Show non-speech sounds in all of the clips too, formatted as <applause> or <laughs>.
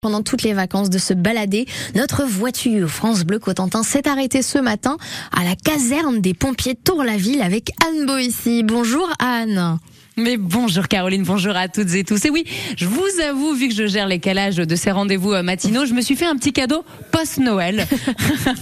pendant toutes les vacances de se balader. Notre voiture France Bleu Cotentin s'est arrêtée ce matin à la caserne des pompiers Tour-la-Ville avec Anne Boissy. Bonjour Anne. Mais bonjour Caroline, bonjour à toutes et tous. Et oui, je vous avoue, vu que je gère les calages de ces rendez-vous euh, matinaux, je me suis fait un petit cadeau post-Noël.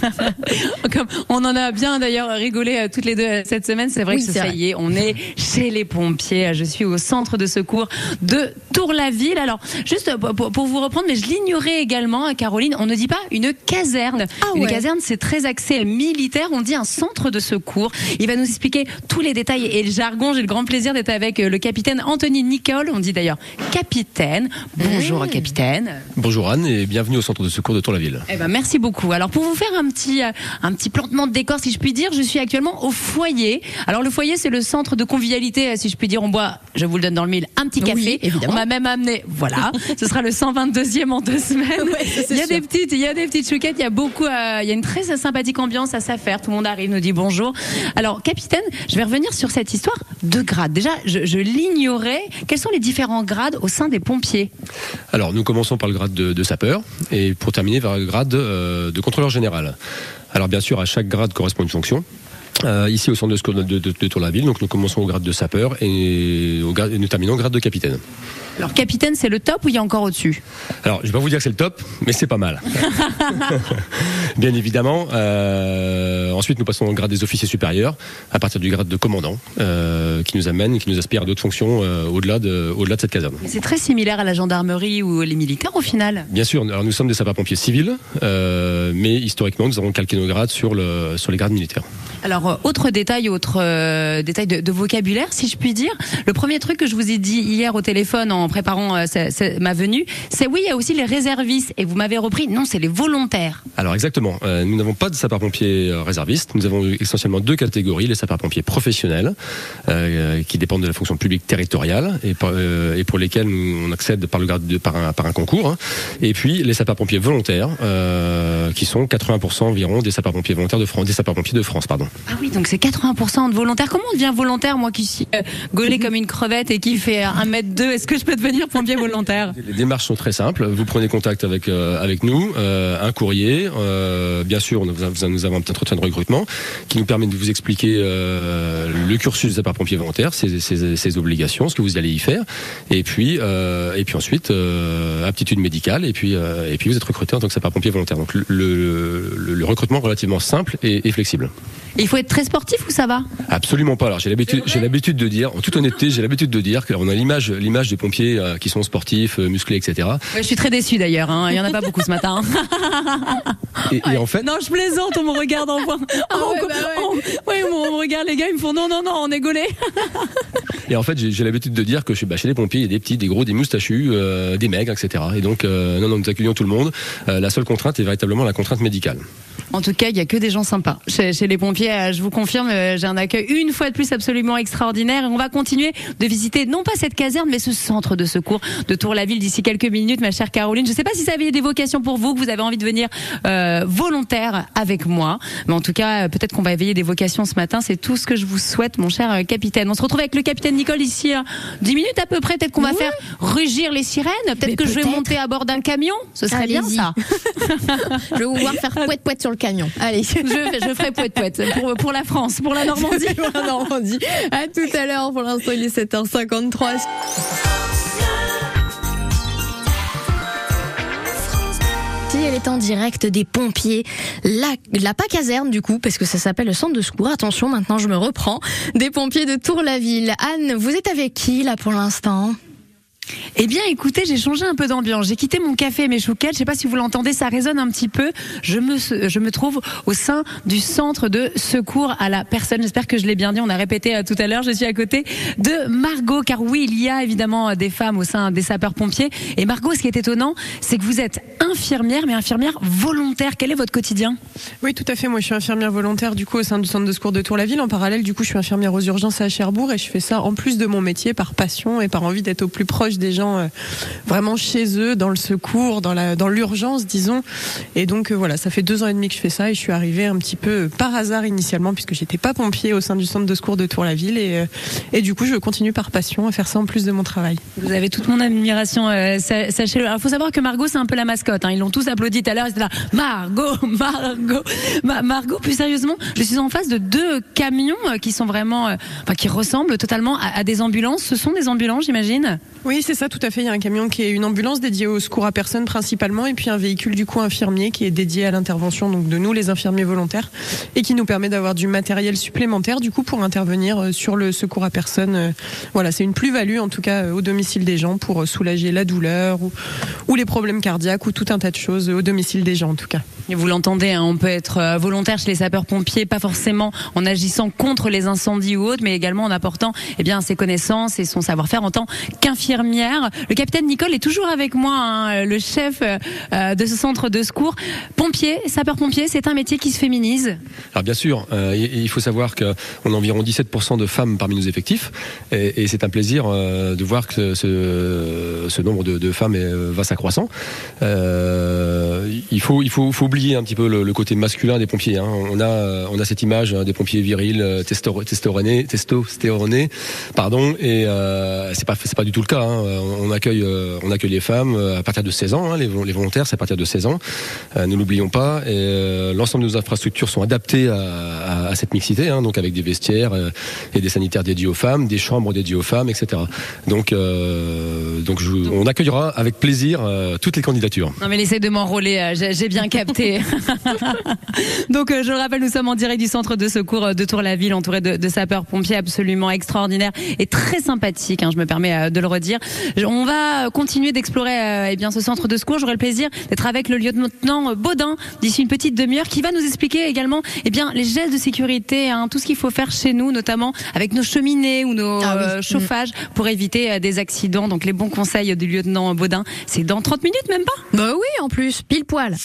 <laughs> Comme on en a bien d'ailleurs rigolé euh, toutes les deux euh, cette semaine, c'est vrai que ça y est, on est chez les pompiers. Je suis au centre de secours de Tour-la-Ville. Alors, juste pour, vous reprendre, mais je l'ignorais également, Caroline, on ne dit pas une caserne. Ah une caserne, c'est très axé militaire, on dit un centre de secours. Il va nous expliquer tous les détails et le jargon. J'ai le grand plaisir d'être avec le capitaine Anthony Nicole. On dit d'ailleurs capitaine. Bonjour, mmh. capitaine. Bonjour Anne et bienvenue au centre de secours de Tour-la-Ville. Eh ben, merci beaucoup. Alors, pour vous faire un petit, euh, un petit plantement de décor, si je puis dire, je suis actuellement au foyer. Alors, le foyer, c'est le centre de convivialité, euh, si je puis dire. On boit, je vous le donne dans le mille, un petit café. évidemment. On m'a même amené, voilà. ce sera le 122e en deux semaines. il y a des petites, il y a des petites chouquettes. Il y a beaucoup, euh, il y a une très sympathique ambiance à s'affaire. Tout le monde arrive, nous dit bonjour. Alors, capitaine, je vais revenir sur cette histoire de grade. Déjà, je, je l'ignorais. Quels sont les différents grades au sein des pompiers? Alors, nous commençons par le grade de, sapeur et pour terminer vers le grade euh, de contrôleur général. Alors, bien sûr, à chaque grade correspond une fonction. Euh, ici au centre de de, Tour-la-Ville, donc nous commençons au grade de sapeur et, au et nous terminons au grade de capitaine. Alors capitaine, c'est le top ou il y a encore au-dessus Alors je vais pas vous dire que c'est le top, mais c'est pas mal. <laughs> Bien évidemment. Euh, ensuite, nous passons au grade des officiers supérieurs, à partir du grade de commandant, euh, qui nous amène, qui nous aspire à d'autres fonctions euh, au-delà de, au-delà de cette caserne. C'est très similaire à la gendarmerie ou les militaires au final. Bien sûr. Alors nous sommes des sapeurs-pompiers civils, mais historiquement, nous avons calqué nos grades sur le sur les grades militaires. Alors autre détail, autre détail de, de, vocabulaire, si je puis dire. Le premier truc que je vous ai dit hier au téléphone en en préparant euh, ma venue, c'est oui, il y a aussi les réservistes. Et vous m'avez repris, non, c'est les volontaires. Alors exactement. Euh, nous n'avons pas de sapeurs-pompiers euh, réservistes. Nous avons essentiellement deux catégories les sapeurs-pompiers professionnels, qui dépendent de la fonction publique territoriale et, et pour lesquels nous, on accède par le grade de, par un, par un concours. Hein. Et puis les sapeurs-pompiers volontaires, qui sont 80% environ des sapeurs-pompiers volontaires de France, des sapeurs-pompiers de France, pardon. Ah oui, donc c'est 80% de volontaires. Comment on devient volontaire, moi qui suis gaulé comme une crevette et qui fait un mètre deux? Est-ce que je peux devenir pompier volontaire Les démarches sont très simples. Vous prenez contact avec euh, avec nous, euh, un courrier. Euh, bien sûr, nous, nous avons un petit entretien de recrutement qui nous permet de vous expliquer le cursus des sapeurs-pompiers volontaires, ses, ses, ses, obligations, ce que vous allez y faire, et puis et puis ensuite aptitude médicale, et puis et puis vous êtes recruté en tant que sapeur-pompier volontaire. Donc le, le, le, recrutement relativement simple et, et flexible. il faut être très sportif ou ça va? Absolument pas. Alors j'ai l'habitude j'ai l'habitude de dire, en toute honnêteté, j'ai l'habitude de dire qu'on a l'image l'image des pompiers euh, qui sont sportifs, euh, musclés, etc. je suis très déçu d'ailleurs. Hein. Il y en a pas beaucoup ce matin. et, en fait, non, je plaisante. On me regarde en voix. Ah ouais, bah on, me regarde les gars, ils me font non, non, non, on est gaulé. et en fait, j'ai l'habitude de dire que chez, bah, chez les pompiers, il y a des petits, des gros, des moustachus, euh, des maigres, etc. Et donc, non, non, nous accueillons tout le monde. la seule contrainte est véritablement la contrainte médicale. En tout cas, il y a que des gens sympas chez, chez les pompiers. Je vous confirme, j'ai un accueil une fois de plus absolument extraordinaire. Et on va continuer de visiter non pas cette caserne, mais ce centre de secours de Tour-la-Ville d'ici quelques minutes, ma chère Caroline. Je ne sais pas si ça avait des vocations pour vous, que vous avez envie de venir euh, volontaire avec moi. Mais en tout cas, euh, peut-être qu'on va éveiller des vocations ce matin. C'est tout ce que je vous souhaite, mon cher euh, capitaine. On se retrouve avec le capitaine Nicole ici hein, 10 minutes à peu près. Peut-être qu'on va faire rugir les sirènes. Peut-être que je vais monter à bord d'un camion. Ce serait bien ça. <laughs> je vais vous voir faire <laughs> poète sur le camion. Allez, je, je ferai poète poète pour, pour la France, pour la Normandie. <laughs> pour la Normandie. À tout à l'heure. Pour l'instant, il est 7h53. elle est en direct des pompiers, la, la pas caserne du coup, parce que ça s'appelle le centre de secours. Attention, maintenant je me reprends. Des pompiers de Tour-la-Ville. Anne, vous êtes avec qui là pour l'instant? Eh bien, écoutez, j'ai changé un peu d'ambiance. J'ai quitté mon café et mes chouquettes. Je sais pas si vous l'entendez, ça résonne un petit peu. Je me, je me trouve au sein du centre de secours à la personne. J'espère que je l'ai bien dit. On a répété euh, tout à l'heure. Je suis à côté de Margot, car oui, il y a évidemment euh, des femmes au sein des sapeurs-pompiers. Et Margot, ce qui est étonnant, c'est que vous êtes infirmière, mais infirmière volontaire. Quel est votre quotidien? Oui, tout à fait. Moi, je suis infirmière volontaire du coup au sein du centre de secours de Tour-la-Ville. En parallèle, du coup, je suis infirmière aux urgences à Cherbourg et je fais ça en plus de mon métier par passion et par envie d'être au plus proche proche des gens, euh, vraiment chez eux, dans le secours, dans la, dans l'urgence, disons. Et donc euh, voilà, ça fait deux ans et demi que je fais ça et je suis arrivée un petit peu par hasard initialement puisque j'étais pas pompier au sein du centre de secours de Tour-la-Ville et, euh, et du coup je continue par passion à faire ça en plus de mon travail. Vous avez toute mon admiration, euh, sa- sachez-le. Alors, faut savoir que Margot, c'est un peu la mascotte. Hein. Ils l'ont tous applaudi tout à l'heure. Ils étaient là, Margot, <laughs> Margot, Ma- Margot. Plus sérieusement, je suis en face de deux camions euh, qui sont vraiment, euh, enfin, qui ressemblent totalement à, à des ambulances. Ce sont des ambulances, j'imagine? Oui, c'est ça, tout à fait. Il y a un camion qui est une ambulance dédiée au secours à personne principalement, et puis un véhicule du coup infirmier qui est dédié à l'intervention donc de nous les infirmiers volontaires et qui nous permet d'avoir du matériel supplémentaire du coup pour intervenir euh, sur le secours à personne. Euh, Voilà, c'est une plus-value en tout cas euh, au domicile des gens pour soulager la douleur ou, les problèmes cardiaques ou tout un tas de choses au domicile des gens en tout cas. Et Vous l'entendez, hein, on peut être volontaire chez les sapeurs-pompiers, pas forcément en agissant contre les incendies ou autres, mais également en apportant eh bien ses connaissances et son savoir-faire en tant Le capitaine Nicole est toujours avec moi, hein, le chef euh, de ce centre de secours. Pompier, sapeur-pompier, c'est un métier qui se féminise. Alors bien sûr, euh, il faut savoir qu'on a environ 17% de femmes parmi nos effectifs, et, c'est un plaisir euh, de voir que ce, nombre de, femmes va s'accroissant. Il faut, il faut, oublier un petit peu le, côté masculin des pompiers. Hein. On a, on a cette image hein, des pompiers virils, testo- testoronés, testostéronés, pardon, et c'est pas, pas du tout le cas. On accueille, euh, on accueille les femmes euh, à partir de 16 ans. Hein. Les, vol- les volontaires, c'est à partir de 16 ans. Euh, ne l'oublions pas. Et euh, l'ensemble de nos infrastructures sont adaptées à, à- à cette mixité, hein, donc avec des vestiaires euh, et des sanitaires dédiés aux femmes, des chambres dédiées aux femmes, etc. Donc, euh, donc je- on accueillera avec plaisir euh, toutes les candidatures. Non mais laissez de m'enrôler, euh, j'ai bien capté. <laughs> Donc euh, je le rappelle, nous sommes en direct du centre de secours euh, de Tour-la-Ville, entouré de, de sapeurs-pompiers absolument extraordinaires et très sympathiques. hein, je me permets euh, de le redire. On va continuer d'explorer euh, eh bien ce centre de secours. J'aurai le plaisir d'être avec le lieutenant euh, Baudin d'ici une petite demi-heure, qui va nous expliquer également eh bien les gestes de sécurité, hein, tout ce qu'il faut faire chez nous, notamment avec nos cheminées ou nos Ah oui. euh, chauffages pour éviter euh, des accidents. Donc les bons conseils du lieutenant Baudin, c'est dans 30 minutes même pas? Bah oui, en plus, pile poil.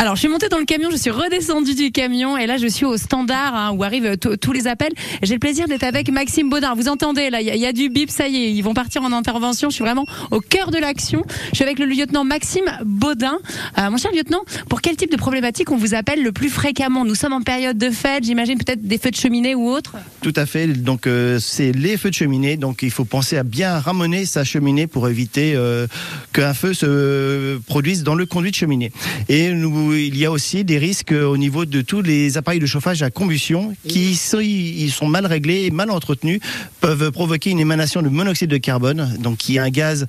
Alors, je suis montée dans le camion, je suis redescendue du camion et là, je suis au standard hein, où arrivent tous les appels. J'ai le plaisir d'être avec Maxime Baudin. Vous entendez, là, il y, a- du bip, ça y est, ils vont partir en intervention. Je suis vraiment au cœur de l'action. Je suis avec le lieutenant Maxime Baudin. Euh, mon cher lieutenant, pour quel type de problématique on vous appelle le plus fréquemment? Nous sommes en période de fête, j'imagine peut-être des feux de cheminée ou autres. Tout à fait. Donc euh, c'est les feux de cheminée. Donc il faut penser à bien ramener sa cheminée pour éviter euh, qu'un feu se produise dans le conduit de cheminée. Et nous, il y a aussi des risques au niveau de tous les appareils de chauffage à combustion qui sont, ils sont mal réglés et mal entretenus, peuvent provoquer une émanation de monoxyde de carbone, donc qui est un gaz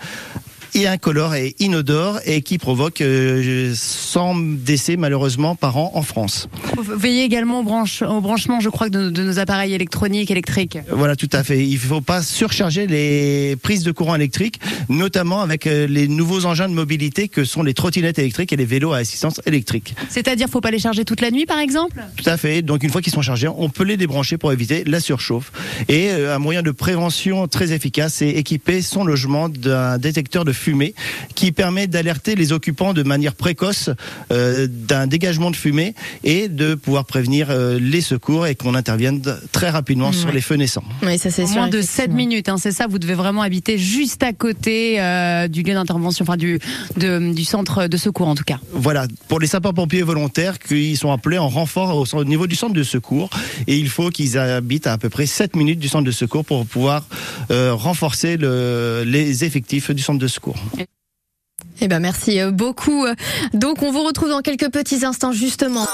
et incolore et inodore et qui provoque euh, 100 décès malheureusement par an en France. Veillez également au, branche- au branchement, je crois, de, de nos appareils électroniques, électriques. Voilà, tout à fait. Il ne faut pas surcharger les prises de courant électrique, notamment avec euh, les nouveaux engins de mobilité que sont les trottinettes électriques et les vélos à assistance électrique. C'est-à-dire, faut pas les charger toute la nuit, par exemple? Tout à fait. Donc une fois qu'ils sont chargés, on peut les débrancher pour éviter la surchauffe. Et euh, un moyen de prévention très efficace, c'est équiper son logement d'un détecteur de fumée qui permet d'alerter les occupants de manière précoce euh, d'un dégagement de fumée et de pouvoir prévenir euh, les secours et qu'on intervienne très rapidement sur les feux naissants. Oui, ça c'est sûr. moins de 7 effectivement. minutes, hein, c'est ça. Vous devez vraiment habiter juste à côté euh, du lieu d'intervention, enfin du de- du centre de secours en tout cas. Voilà, pour les sapeurs-pompiers volontaires qui sont appelés en renfort au, au niveau du centre de secours et il faut qu'ils habitent à à peu près 7 minutes du centre de secours pour pouvoir euh, renforcer le- les effectifs du centre de secours. Eh ben merci euh, beaucoup. Donc on vous retrouve dans quelques petits instants justement.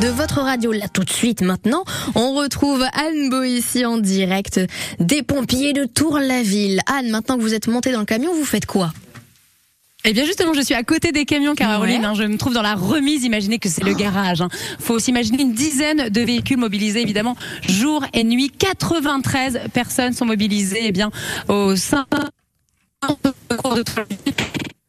De votre radio là tout de suite maintenant, on retrouve Anne Boissy en direct des pompiers de Tour-la-Ville. Anne, maintenant que vous êtes montée dans le camion, vous faites quoi? Eh bien justement, je suis à côté des camions, Caroline. Ouais. hein. je me trouve dans la remise. Imaginez que c'est le garage. Hein. Faut s'imaginer une dizaine de véhicules mobilisés, évidemment, jour et nuit. 93 personnes sont mobilisées, eh bien, au sein de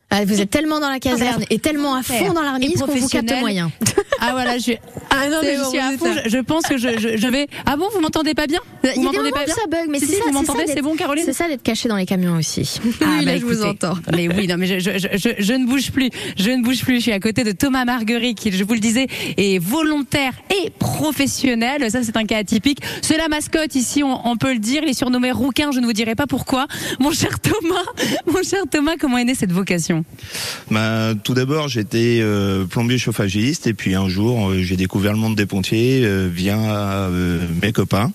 Ah, Vous êtes tellement dans la caserne et tellement à fond dans la remise qu'on vous capte moyen. Ah voilà, je suis <laughs> Ah non, mais je suis à fond. Je, je pense que je, je, je vais. Ah bon, vous m'entendez pas bien? Il y Vous a des m'entendez moments pas bien? ça bug, mais Si, c'est si, ça, vous c'est m'entendez, c'est bon, Caroline? C'est ça d'être caché dans les camions aussi. <laughs> Ah, oui, bah, là, je vous entends. Mais oui, non, mais je, je, je, je, je ne bouge plus. Je ne bouge plus. Je suis à côté de Thomas Marguerite, qui, je vous le disais, est volontaire et professionnel. Ça, c'est un cas atypique. C'est la mascotte ici, on, on peut le dire. Il est surnommé Rouquin. Je ne vous dirai pas pourquoi. Mon cher Thomas, <laughs> mon cher Thomas, comment est née cette vocation? Bah, tout d'abord, j'étais euh, plombier chauffagiste et puis un jour, euh, j'ai découvert le monde des pompiers euh, via euh, mes copains.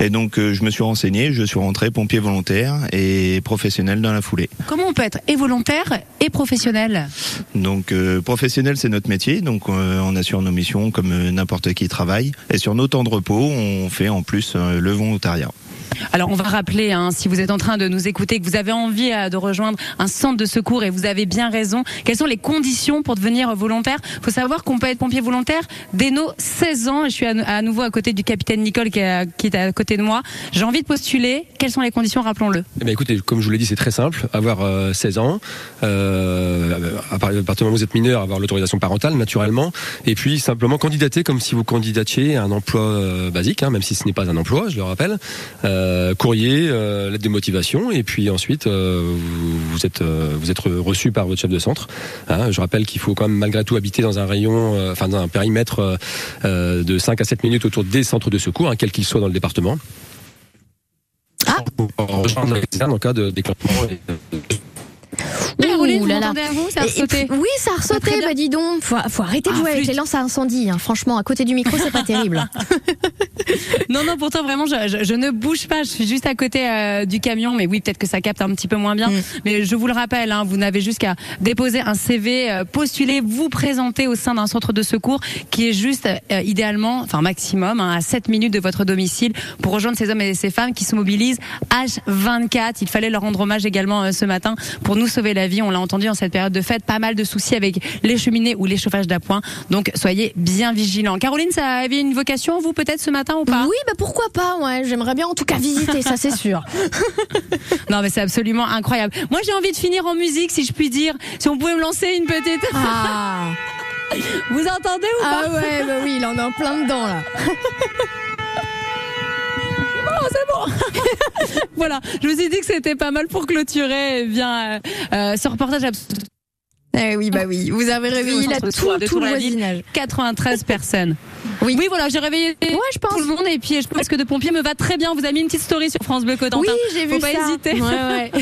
Et donc, euh, je me suis renseigné, je suis rentré pompier volontaire et professionnel dans la foulée. Comment on peut être et volontaire et professionnel Donc, professionnel, c'est notre métier. Donc, on assure nos missions comme n'importe qui travaille. Et sur nos temps de repos, on fait en plus le volontariat. Alors on va rappeler, hein, si vous êtes en train de nous écouter, que vous avez envie euh, de rejoindre un centre de secours et vous avez bien raison, quelles sont les conditions pour devenir volontaire? Il faut savoir qu'on peut être pompier volontaire dès nos 16 ans. Je suis à, nouveau à côté du capitaine Nicole qui est, à- côté de moi. J'ai envie de postuler. Quelles sont les conditions? Rappelons-le. Eh écoutez, comme je vous l'ai dit, c'est très simple. Avoir euh, 16 ans, euh, à part- à partir du moment où vous êtes mineur, avoir l'autorisation parentale, naturellement, et puis simplement candidater comme si vous candidatiez à un emploi euh, basique, hein, même si ce n'est pas un emploi, je le rappelle. Euh, courrier, euh, lettre de motivation, et puis ensuite euh, vous, vous êtes euh, vous êtes reçu par votre chef de centre. Hein, je rappelle qu'il faut quand même malgré tout habiter dans un rayon, euh, enfin dans un périmètre euh, euh, de 5 à 7 minutes autour des centres de secours, hein, quels qu'ils soient dans le département. Ah. Pour rejoindre la caserne en cas de déclenchement. et de- Caroline, Ouh vous là là. m'entendez à vous Ça a Et- et sauté. puis- oui, ça a ressauté. Bah dis donc, faut, faut arrêter de Ah, jouer avec flûte. les lances à incendie. hein. Franchement, à côté du micro, c'est pas <laughs> terrible. Non, non, pourtant vraiment, je, je- je ne bouge pas. Je suis juste à côté euh, du camion, mais oui, peut-être que ça capte un petit peu moins bien. Mm. Mais je vous le rappelle, hein, vous n'avez juste qu'à déposer un CV, euh, postuler, vous présenter au sein d'un centre de secours qui est juste euh, idéalement, enfin maximum, hein, à 7 minutes de votre domicile pour rejoindre ces hommes et ces femmes qui se mobilisent H24. Il fallait leur rendre hommage également euh, ce matin pour nous sauver la vie. On l'a entendu en cette période de fête, pas mal de soucis avec les cheminées ou les chauffages d'appoint. Donc soyez bien vigilants. Caroline, ça avait une vocation, vous peut-être ce matin ou pas? Oui, bah pourquoi pas. Ouais, j'aimerais bien en tout cas visiter, ça c'est sûr. <laughs> Non, mais c'est absolument incroyable. Moi, j'ai envie de finir en musique, si je puis dire. Si on pouvait me lancer une petite. Ah, <laughs> Vous entendez ou ah pas? ouais, bah oui, il en a plein dedans là. <laughs> <laughs> Voilà. Je me suis dit que c'était pas mal pour clôturer eh bien euh, euh, ce reportage. absolument Eh oui, bah oui, vous avez réveillé là tout, de tout le voisinage. 93 personnes. Oui. Oui, voilà, j'ai réveillé Ouais, je pense. tout le monde et puis je pense que de pompier me va très bien. Vous avez mis une petite story sur France Bleu Cotentin. Oui, j'ai vu Faut pas ça. hésiter. Ouais, ouais. <laughs>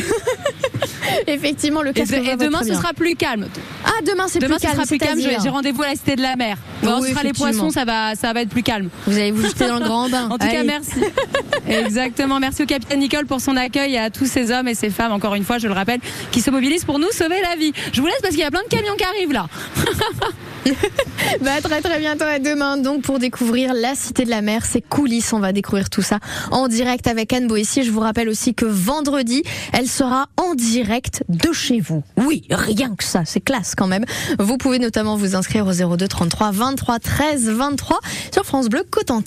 <laughs> Effectivement, le Et, casque de- et très demain, ce bien. sera plus calme. Ah, demain c'est Demain, plus ce calme. sera plus calme. J'ai rendez-vous à la Cité de la Mer. Bon, Oui, ce sera les poissons, ça va, ça va être plus calme. Vous allez vous jeter dans le grand bain. <laughs> En tout cas, merci. Exactement. Merci au capitaine Nicole pour son accueil et à tous ces hommes et ces femmes, encore une fois, je le rappelle, qui se mobilisent pour nous sauver la vie. Je vous laisse parce qu'il y a plein de camions qui arrivent là. <laughs> Bah, très très bientôt à demain donc pour découvrir la Cité de la Mer, ses coulisses, on va découvrir tout ça en direct avec Anne Boissy. Je vous rappelle aussi que vendredi, elle sera en de chez vous. Oui, rien que ça, c'est classe quand même. Vous pouvez notamment vous inscrire au 02 33 23 13 23 sur France Bleu Cotentin.